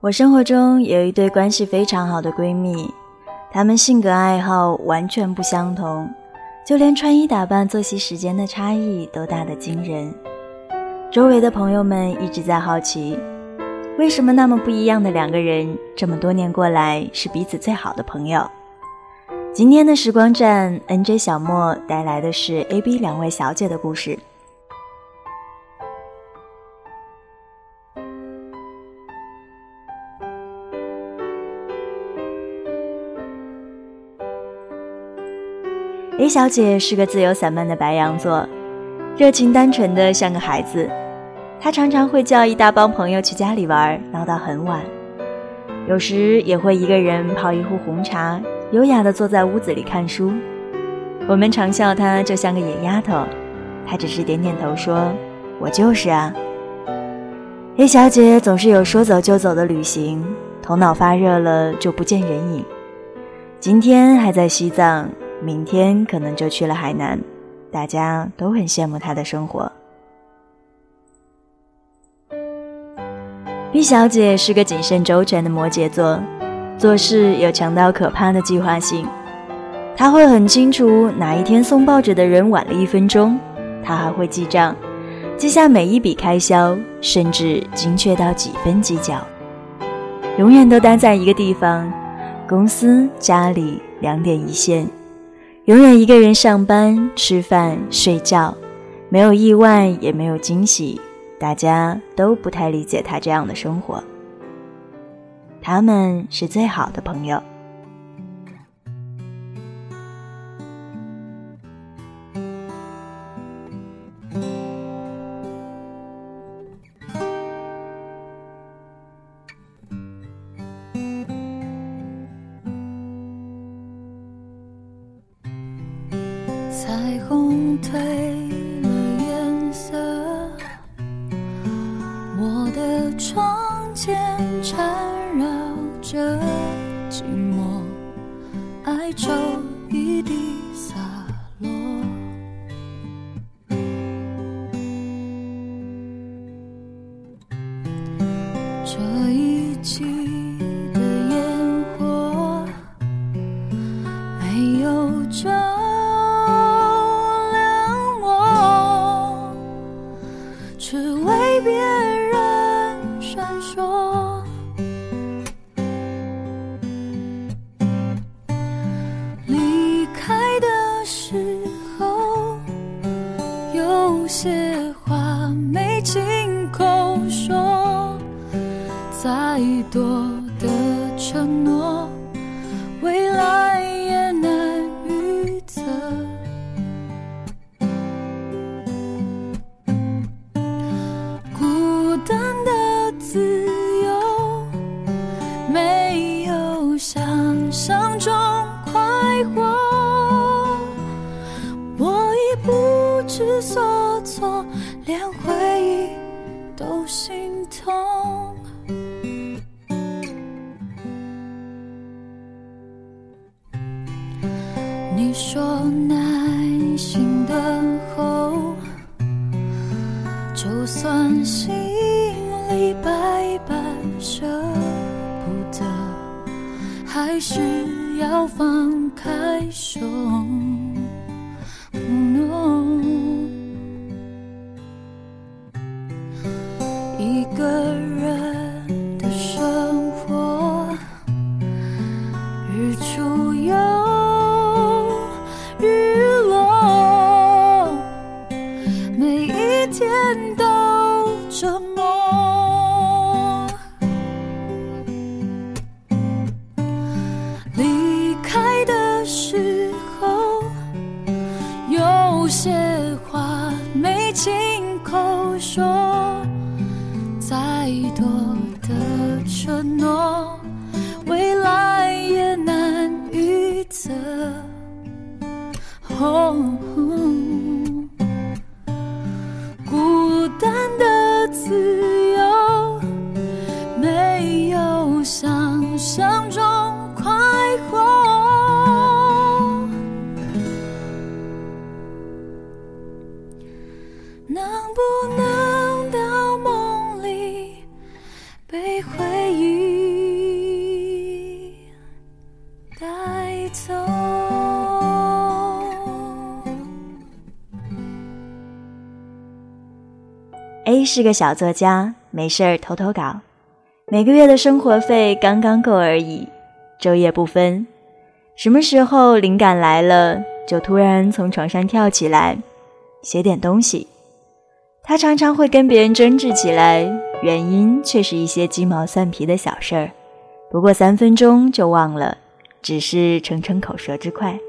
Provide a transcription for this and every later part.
我生活中有一对关系非常好的闺蜜，她们性格爱好完全不相同，就连穿衣打扮、作息时间的差异都大得惊人。周围的朋友们一直在好奇，为什么那么不一样的两个人，这么多年过来是彼此最好的朋友？今天的时光站，NJ 小莫带来的是 AB 两位小姐的故事。A 小姐是个自由散漫的白羊座，热情单纯的像个孩子。她常常会叫一大帮朋友去家里玩，闹到很晚。有时也会一个人泡一壶红茶，优雅的坐在屋子里看书。我们常笑她就像个野丫头，她只是点点头说：“我就是啊。”A 小姐总是有说走就走的旅行，头脑发热了就不见人影。今天还在西藏。明天可能就去了海南，大家都很羡慕他的生活。B 小姐是个谨慎周全的摩羯座，做事有强到可怕的计划性。她会很清楚哪一天送报纸的人晚了一分钟，她还会记账，记下每一笔开销，甚至精确到几分几角。永远都待在一个地方，公司、家里两点一线。永远一个人上班、吃饭、睡觉，没有意外，也没有惊喜，大家都不太理解他这样的生活。他们是最好的朋友。一酒一滴洒口说再多的承诺未来也难预测。孤单的自由没有想象中快活。我已不知所措连回你说耐心等候，就算心里百般舍不得，还是要放开手。能不能到梦里被回忆带走？A 是个小作家没事儿偷偷搞。每个月的生活费刚刚够而已昼夜不分。什么时候灵感来了就突然从床上跳起来写点东西。他常常会跟别人争执起来，原因却是一些鸡毛蒜皮的小事儿，不过三分钟就忘了，只是逞逞口舌之快。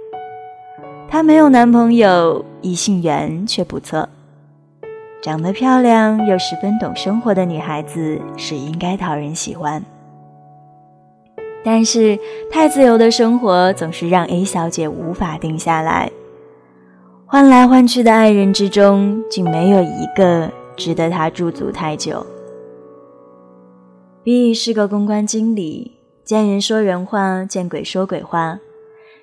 她没有男朋友，异性缘却不错。长得漂亮又十分懂生活的女孩子是应该讨人喜欢。但是太自由的生活总是让 A 小姐无法定下来。换来换去的爱人之中，竟没有一个值得他驻足太久。B 是个公关经理，见人说人话，见鬼说鬼话，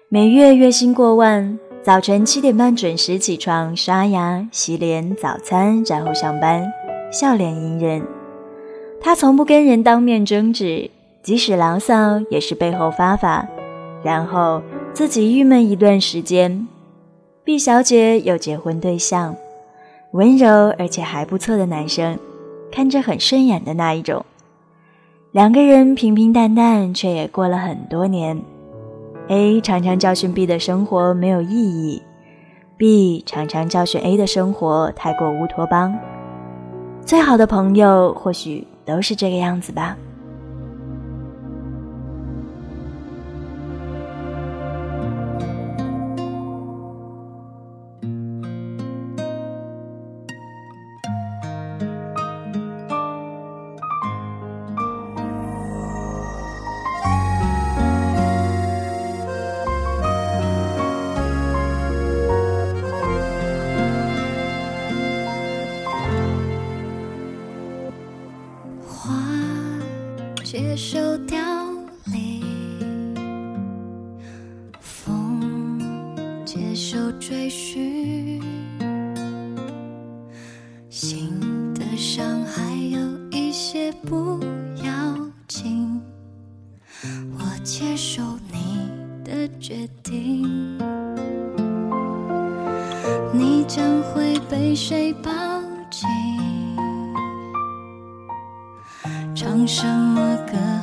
每月月薪过万。早晨七点半准时起床，刷牙、洗脸、早餐，然后上班，笑脸迎人。他从不跟人当面争执，即使牢骚也是背后发发，然后自己郁闷一段时间。毕小姐有结婚对象，温柔而且还不错的男生，看着很顺眼的那一种。两个人平平淡淡，却也过了很多年。A 常常教训 B 的生活没有意义，B 常常教训 A 的生活太过乌托邦。最好的朋友或许都是这个样子吧。世上还有一些不要紧，我接受你的决定，你将会被谁抱紧？唱什么歌？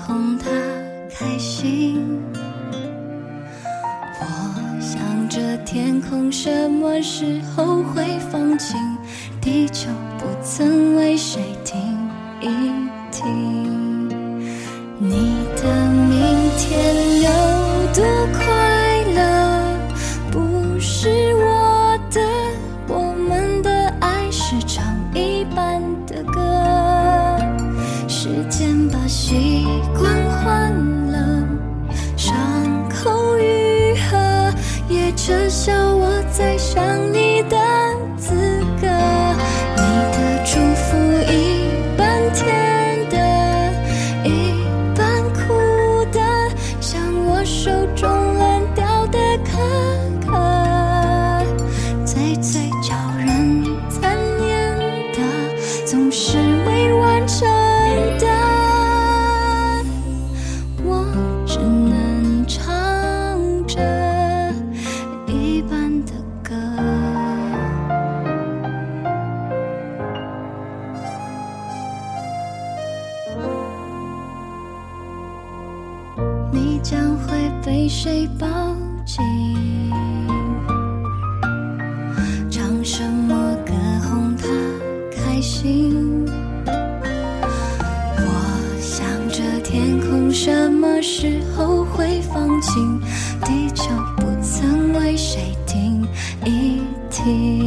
停一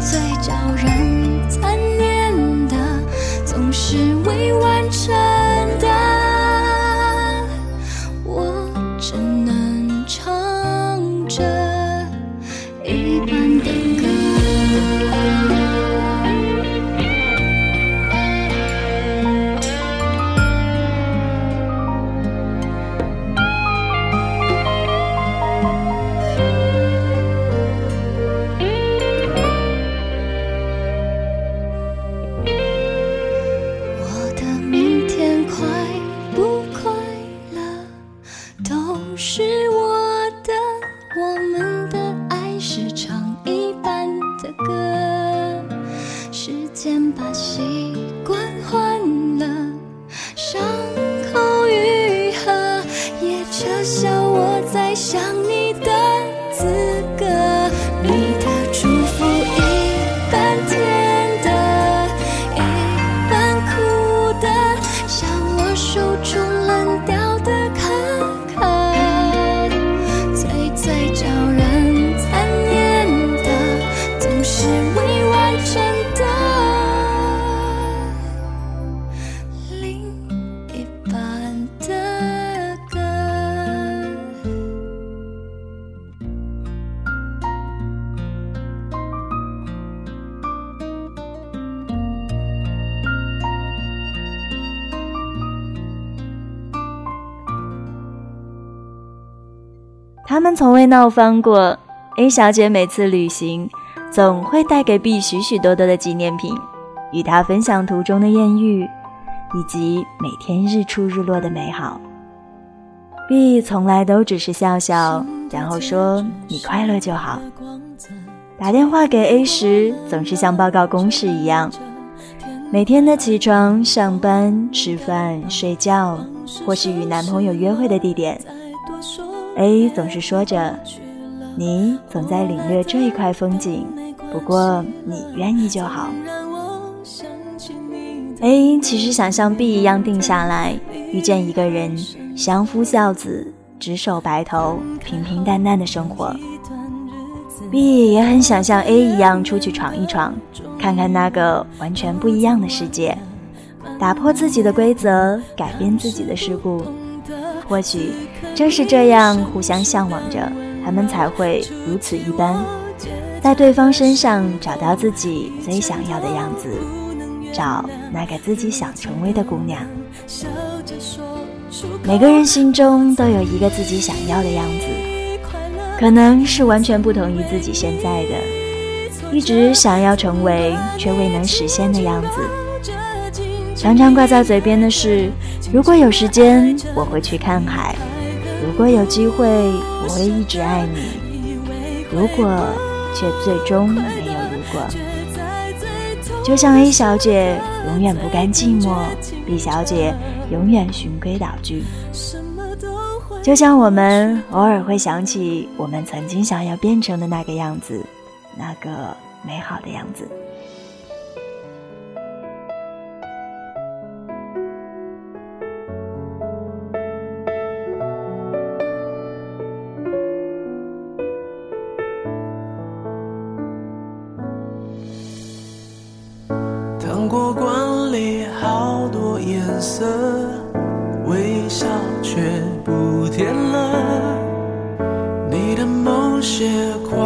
最叫人他们从未闹翻过。A 小姐每次旅行，总会带给 B 许许多多的纪念品，与他分享途中的艳遇，以及每天日出日落的美好。B 从来都只是笑笑，然后说：“你快乐就好。”打电话给 A 时，总是像报告公事一样，每天的起床、上班、吃饭、睡觉，或是与男朋友约会的地点。A 总是说着：“你总在领略这一块风景，不过你愿意就好。”A 其实想像 B 一样定下来，遇见一个人，相夫教子，执手白头，平平淡淡的生活。B 也很想像 A 一样出去闯一闯，看看那个完全不一样的世界，打破自己的规则，改变自己的事故。或许正是这样互相向往着，他们才会如此一般，在对方身上找到自己最想要的样子，找那个自己想成为的姑娘。每个人心中都有一个自己想要的样子，可能是完全不同于自己现在的，一直想要成为却未能实现的样子。常常挂在嘴边的是：如果有时间，我会去看海；如果有机会，我会一直爱你。如果，却最终没有如果。就像 A 小姐永远不甘寂寞，B 小姐永远循规蹈矩。就像我们偶尔会想起我们曾经想要变成的那个样子，那个美好的样子。颜色，微笑却不甜了。你的某些快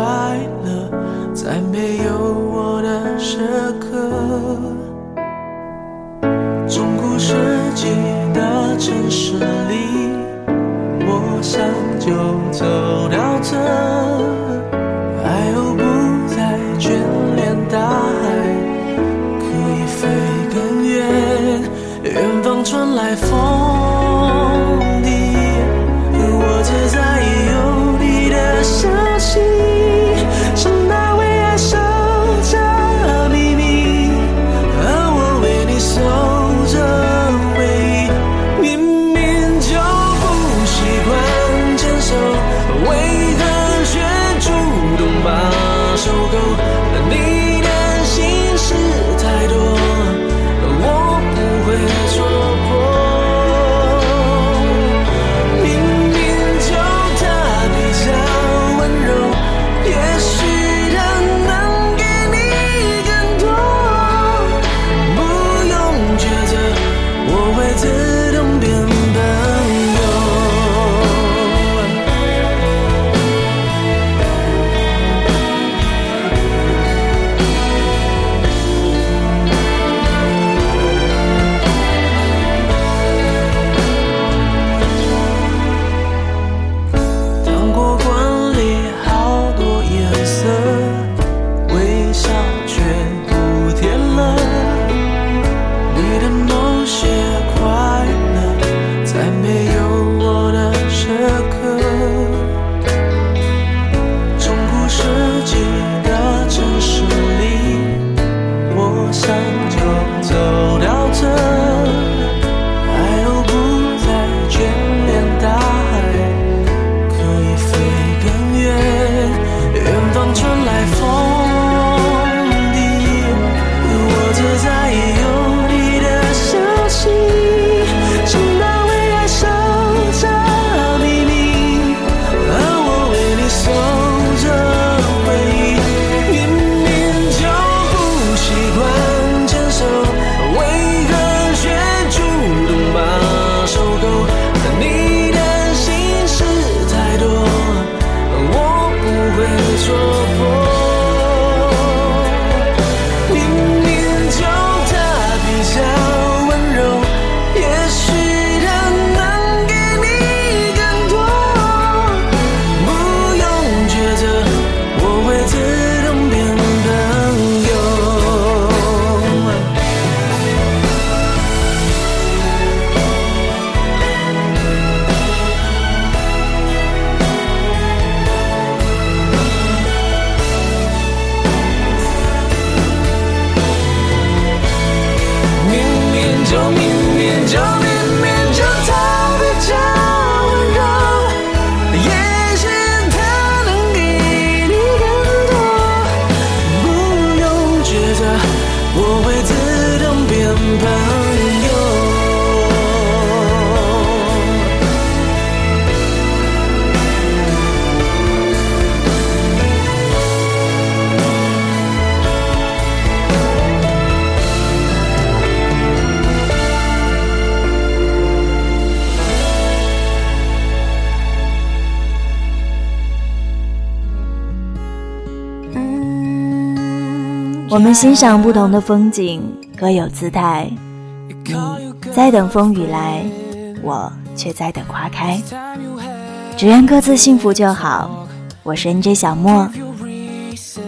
乐，在没有我的时刻。中古世纪的城市里，我想就走到这，我们欣赏不同的风景，各有姿态。你在等风雨来，我却在等花开。只愿各自幸福就好。我是 NJ 小莫。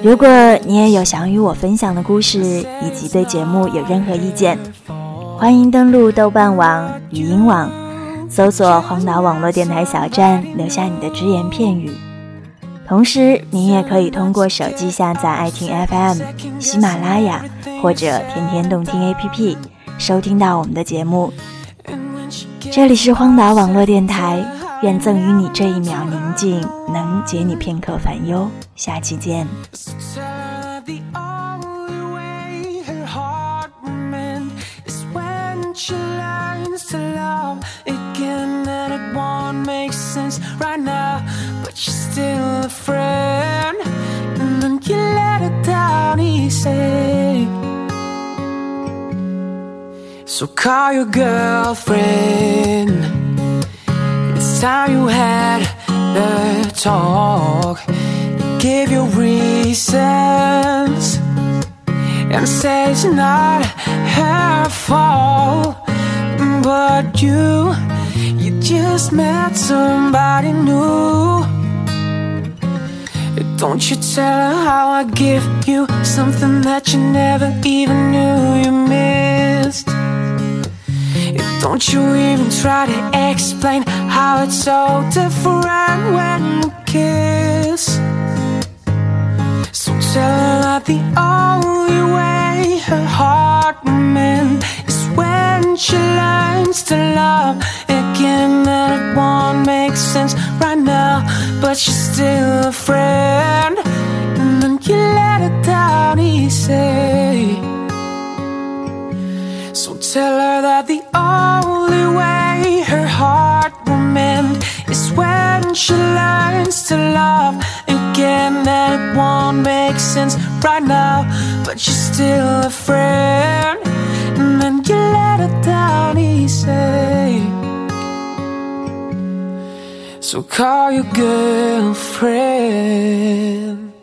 如果你也有想与我分享的故事，以及对节目有任何意见，欢迎登录豆瓣网、语音网，搜索“荒岛网络电台小站”，留下你的只言片语。同时，您也可以通过手机下载爱听 FM、喜马拉雅或者天天动听 APP，收听到我们的节目。这里是荒岛网络电台，愿赠予你这一秒宁静，能解你片刻烦忧。下期见。Still a friend. And then you let her down easy So call your girlfriend. It's time you had the talk. Give your reasons. And say it's not her fault. But you, you just met somebody new don't you tell her how I give you something that you never even knew you missed. Don't you even try to explain how it's so different when you kiss. So tell her that the only way her heart will mend is when she learns to love again. That it won't make sense right now, but she's still a friend. And then you let her down easy. So tell her that the only way her heart will mend is when she learns to love again. That it won't make sense right now, but you're still a friend. And then you let her down easy. So call your girlfriend.